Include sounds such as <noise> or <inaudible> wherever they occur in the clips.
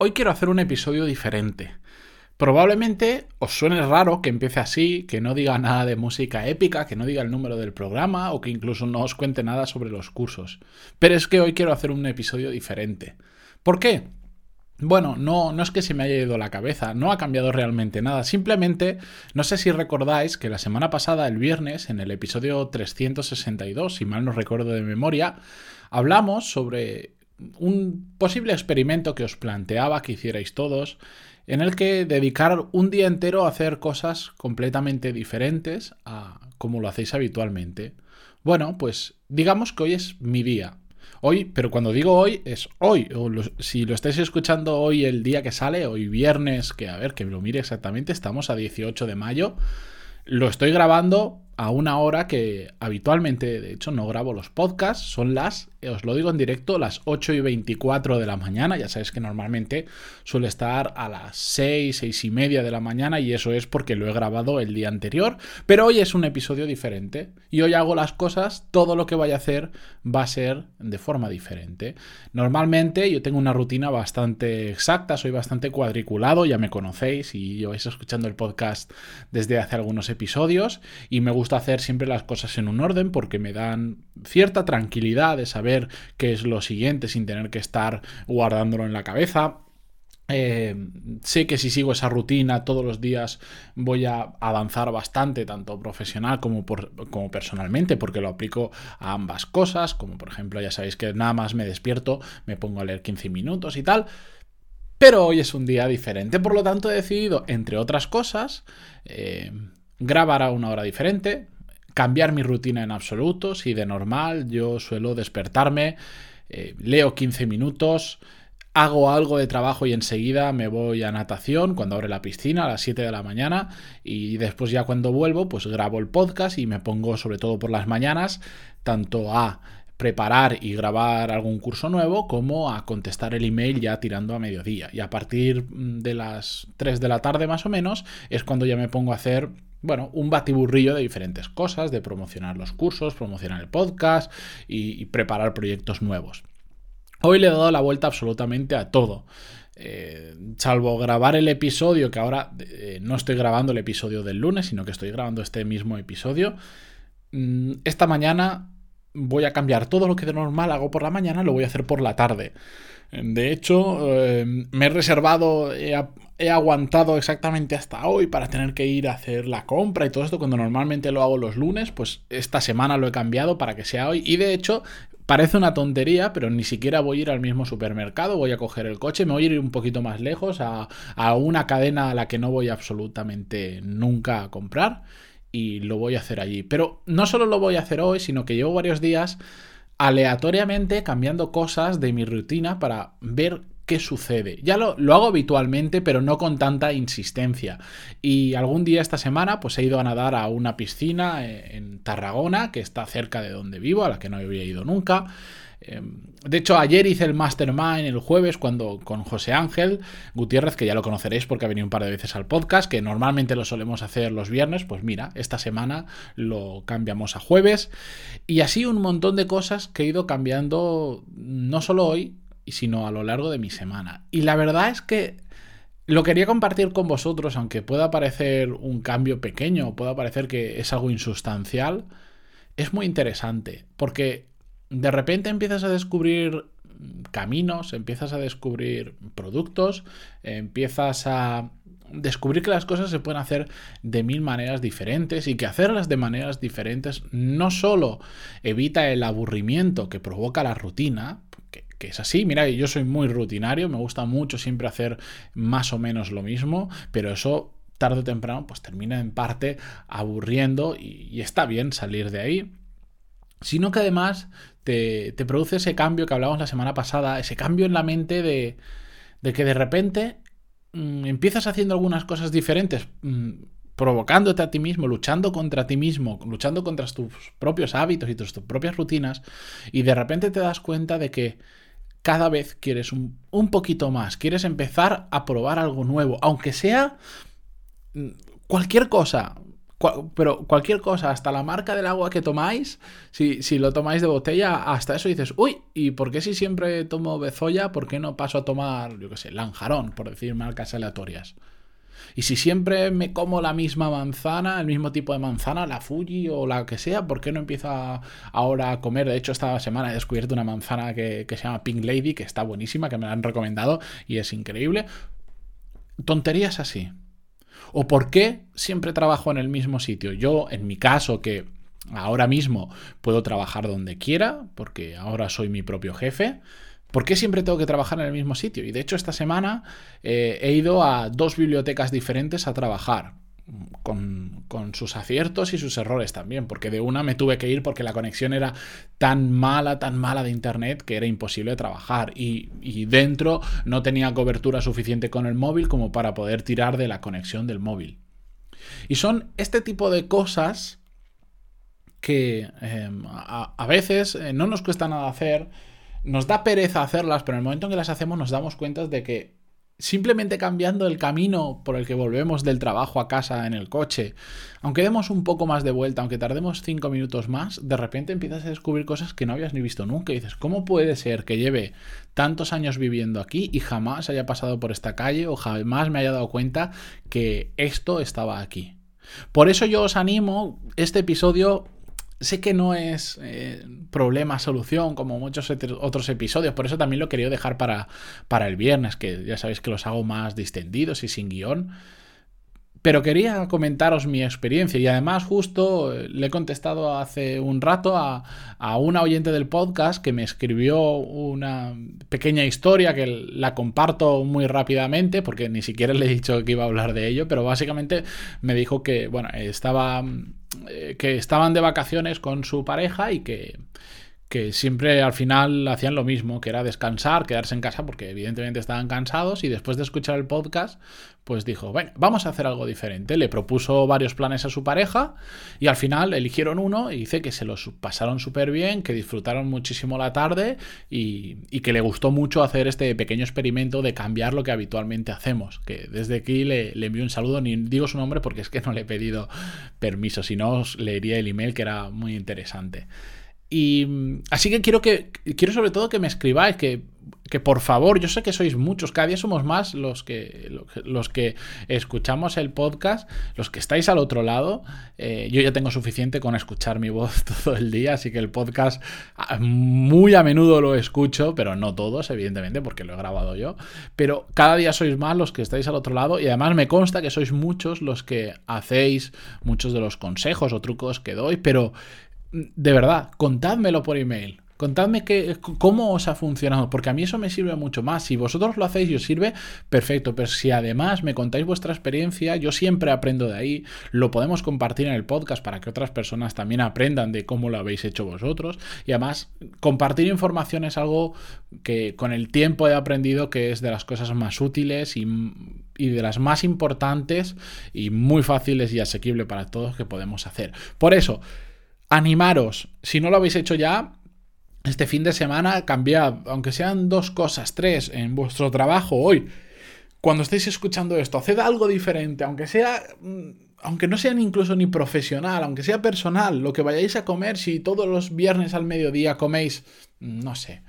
Hoy quiero hacer un episodio diferente. Probablemente os suene raro que empiece así, que no diga nada de música épica, que no diga el número del programa o que incluso no os cuente nada sobre los cursos. Pero es que hoy quiero hacer un episodio diferente. ¿Por qué? Bueno, no, no es que se me haya ido la cabeza, no ha cambiado realmente nada. Simplemente, no sé si recordáis que la semana pasada, el viernes, en el episodio 362, si mal no recuerdo de memoria, hablamos sobre un posible experimento que os planteaba que hicierais todos, en el que dedicar un día entero a hacer cosas completamente diferentes a como lo hacéis habitualmente. Bueno, pues digamos que hoy es mi día. Hoy, pero cuando digo hoy, es hoy. Si lo estáis escuchando hoy, el día que sale, hoy viernes, que a ver, que lo mire exactamente, estamos a 18 de mayo. Lo estoy grabando a una hora que habitualmente, de hecho, no grabo los podcasts. Son las, os lo digo en directo, las 8 y 24 de la mañana. Ya sabéis que normalmente suele estar a las 6, 6 y media de la mañana y eso es porque lo he grabado el día anterior. Pero hoy es un episodio diferente y hoy hago las cosas, todo lo que vaya a hacer va a ser de forma diferente. Normalmente yo tengo una rutina bastante exacta, soy bastante cuadriculado, ya me conocéis y vais escuchando el podcast desde hace algunos episodios y me gusta hacer siempre las cosas en un orden porque me dan cierta tranquilidad de saber qué es lo siguiente sin tener que estar guardándolo en la cabeza. Eh, sé que si sigo esa rutina todos los días voy a avanzar bastante, tanto profesional como, como personalmente, porque lo aplico a ambas cosas, como por ejemplo ya sabéis que nada más me despierto, me pongo a leer 15 minutos y tal. Pero hoy es un día diferente, por lo tanto he decidido, entre otras cosas, eh, grabar a una hora diferente, cambiar mi rutina en absoluto, si de normal. Yo suelo despertarme, eh, leo 15 minutos, hago algo de trabajo y enseguida me voy a natación cuando abre la piscina a las 7 de la mañana y después ya cuando vuelvo pues grabo el podcast y me pongo sobre todo por las mañanas tanto a preparar y grabar algún curso nuevo como a contestar el email ya tirando a mediodía. Y a partir de las 3 de la tarde más o menos es cuando ya me pongo a hacer bueno, un batiburrillo de diferentes cosas, de promocionar los cursos, promocionar el podcast y, preparar proyectos nuevos. Hoy le he dado la vuelta absolutamente a todo. Eh, salvo grabar el episodio, que ahora eh, no estoy grabando el episodio del lunes, sino que estoy grabando este mismo episodio. Mm, esta mañana voy a cambiar todo lo que de normal hago por la mañana, lo voy a hacer por la tarde. De hecho, eh, me he reservado, aguantado exactamente hasta hoy para tener que ir a hacer la compra y todo esto, cuando normalmente lo hago los lunes, pues esta semana lo he cambiado para que sea hoy. Y de hecho, parece una tontería, pero ni siquiera voy a ir al mismo supermercado, voy a coger el coche, me voy a ir un poquito más lejos a, a una cadena a la que no voy absolutamente nunca a comprar y lo voy a hacer allí. Pero no solo lo voy a hacer hoy, sino que llevo varios días aleatoriamente cambiando cosas de mi rutina para ver qué sucede. Ya lo, hago habitualmente, pero no con tanta insistencia. Y algún día esta semana, pues he ido a nadar a una piscina eh, en Tarragona, que está cerca de donde vivo, a la que no había ido nunca. Em, de hecho, ayer hice el Mastermind el jueves cuando con José Ángel Gutiérrez, que ya lo conoceréis porque ha venido un par de veces al podcast, que normalmente lo solemos hacer los viernes, pues mira, esta semana lo cambiamos a jueves. Y así un montón de cosas que he ido cambiando no solo hoy, sino a lo largo de mi semana. Y la verdad es que lo quería compartir con vosotros, aunque pueda parecer un cambio pequeño, pueda parecer que es algo insustancial, es muy interesante, porque de repente empiezas a descubrir caminos, empiezas a descubrir productos, empiezas a descubrir que las cosas se pueden hacer de mil maneras diferentes y que hacerlas de maneras diferentes no solo evita el aburrimiento que provoca la rutina, que, es así, mira, yo soy muy rutinario, me gusta mucho siempre hacer más o menos lo mismo, pero eso tarde o temprano pues termina en parte aburriendo y, está bien salir de ahí. Sino que además te, produce ese cambio que hablábamos la semana pasada, ese cambio en la mente de, que de repente mm, empiezas haciendo algunas cosas diferentes, mm, provocándote a ti mismo, luchando contra ti mismo, luchando contra tus propios hábitos y tus, propias rutinas, y de repente te das cuenta de que cada vez quieres un, un poquito más, quieres empezar a probar algo nuevo, aunque sea mm, cualquier cosa, pero cualquier cosa, hasta la marca del agua que tomáis, si, si, lo tomáis de botella, hasta eso dices, uy, ¿y por qué si siempre tomo bezoya, por qué no paso a tomar, yo qué sé, lanjarón, por decir marcas aleatorias? Y si siempre me como la misma manzana, el mismo tipo de manzana, la Fuji o la que sea, ¿por qué no empiezo ahora a comer? De hecho, esta semana he descubierto una manzana que, que se llama Pink Lady, que está buenísima, que me la han recomendado y es increíble. Tonterías así. ¿O por qué siempre trabajo en el mismo sitio? Yo, en mi caso, que ahora mismo puedo trabajar donde quiera, porque ahora soy mi propio jefe, ¿Por qué siempre tengo que trabajar en el mismo sitio? Y de hecho esta semana eh, he ido a dos bibliotecas diferentes a trabajar. Con, sus aciertos y sus errores también, porque de una me tuve que ir porque la conexión era tan mala, tan mala de internet que era imposible trabajar y, y dentro no tenía cobertura suficiente con el móvil como para poder tirar de la conexión del móvil. Y son este tipo de cosas que em, a, veces eh, no nos cuesta nada hacer, nos da pereza hacerlas, pero en el momento en que las hacemos nos damos cuenta de que simplemente cambiando el camino por el que volvemos del trabajo a casa en el coche, aunque demos un poco más de vuelta, aunque tardemos cinco minutos más, de repente empiezas a descubrir cosas que no habías ni visto nunca. Y dices, ¿cómo puede ser que lleve tantos años viviendo aquí y jamás haya pasado por esta calle o jamás me haya dado cuenta que esto estaba aquí? Por eso yo os animo, este episodio Sé que no es eh, problema-solución como muchos otros episodios, por eso también lo querido dejar para, para el viernes, que ya sabéis que los hago más distendidos y sin guion. Pero quería comentaros mi experiencia y además justo eh, le he contestado hace un rato a, a, una oyente del podcast que me escribió una pequeña historia que la comparto muy rápidamente porque ni siquiera le he dicho que iba a hablar de ello, pero básicamente me dijo que, bueno, estaba, eh, que estaban de vacaciones con su pareja y que que siempre al final hacían lo mismo, que era descansar, quedarse en casa, porque evidentemente estaban cansados y después de escuchar el podcast, pues dijo, bueno, vamos a hacer algo diferente. Le propuso varios planes a su pareja y al final eligieron uno y dice que se los pasaron súper bien, que disfrutaron muchísimo la tarde y, que le gustó mucho hacer este pequeño experimento de cambiar lo que habitualmente hacemos. Que desde aquí le, le envío un saludo, ni digo su nombre porque es que no le he pedido permiso, si no os leería el email que era muy interesante. Y así que quiero que quiero sobre todo que me escribáis, que, que, por favor, yo sé que sois muchos, cada día somos más los que, los que escuchamos el podcast, los que estáis al otro lado. Eh, yo ya tengo suficiente con escuchar mi voz <laughs> todo el día, así que el podcast ah, muy a menudo lo escucho, pero no todos, evidentemente, porque lo he grabado yo. Pero cada día sois más los que estáis al otro lado y además me consta que sois muchos los que hacéis muchos de los consejos o trucos que doy, pero de verdad, contádmelo por email. Contadme cómo os ha funcionado, porque a mí eso me sirve mucho más. Si vosotros lo hacéis y os sirve, perfecto. Pero si además me contáis vuestra experiencia, yo siempre aprendo de ahí. Lo podemos compartir en el podcast para que otras personas también aprendan de cómo lo habéis hecho vosotros. Y además, compartir información es algo que con el tiempo he aprendido que es de las cosas más útiles y, y de las más importantes y muy fáciles y asequibles para todos que podemos hacer. Por eso, animaros, si no lo habéis hecho ya, este fin de semana cambiad, aunque sean dos cosas, tres, en vuestro trabajo hoy. Cuando estéis escuchando esto, haced algo diferente, aunque sea mm, aunque no sean incluso ni profesional, aunque sea personal, lo que vayáis a comer, si todos los viernes al mediodía coméis, mm, no sé,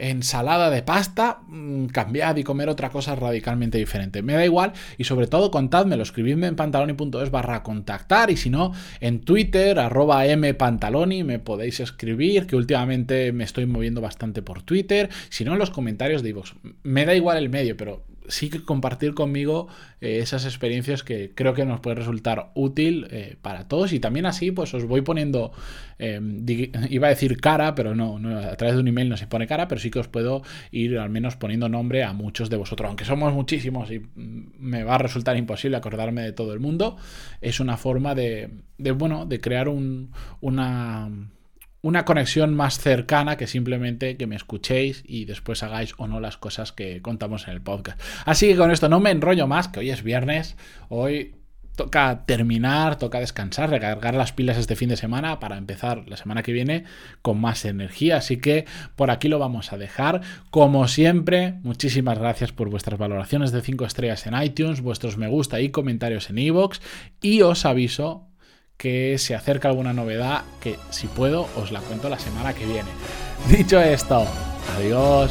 ensalada de pasta, mm, cambiad y comer otra cosa radicalmente diferente. Me da igual y sobre todo contádmelo, escribidme en pantaloni.es barra contactar y si no, en Twitter, arroba mpantaloni, me podéis escribir, que últimamente me estoy moviendo bastante por Twitter, si no en los comentarios de iVoox. Me da igual el medio, pero sí que compartir conmigo eh, esas experiencias que creo que nos puede resultar útil eh, para todos. Y también así pues os voy poniendo, em, <laughs> iba a decir cara, pero no, a través de un email no se pone cara, pero sí que os puedo ir al menos poniendo nombre a muchos de vosotros, aunque somos muchísimos y mm, me va a resultar imposible acordarme de todo el mundo, es una forma de, de bueno, de crear un, una una conexión más cercana que simplemente que me escuchéis y después hagáis o no las cosas que contamos en el podcast. Así que con esto no me enrollo más, que hoy es viernes, hoy toca terminar, toca descansar, recargar las pilas este fin de semana para empezar la semana que viene con más energía. Así que por aquí lo vamos a dejar. Como siempre, muchísimas gracias por vuestras valoraciones de 5 estrellas en iTunes, vuestros me gusta y comentarios en iVoox. Y os aviso que se acerca alguna novedad que si puedo os la cuento la semana que viene. Dicho esto, adiós.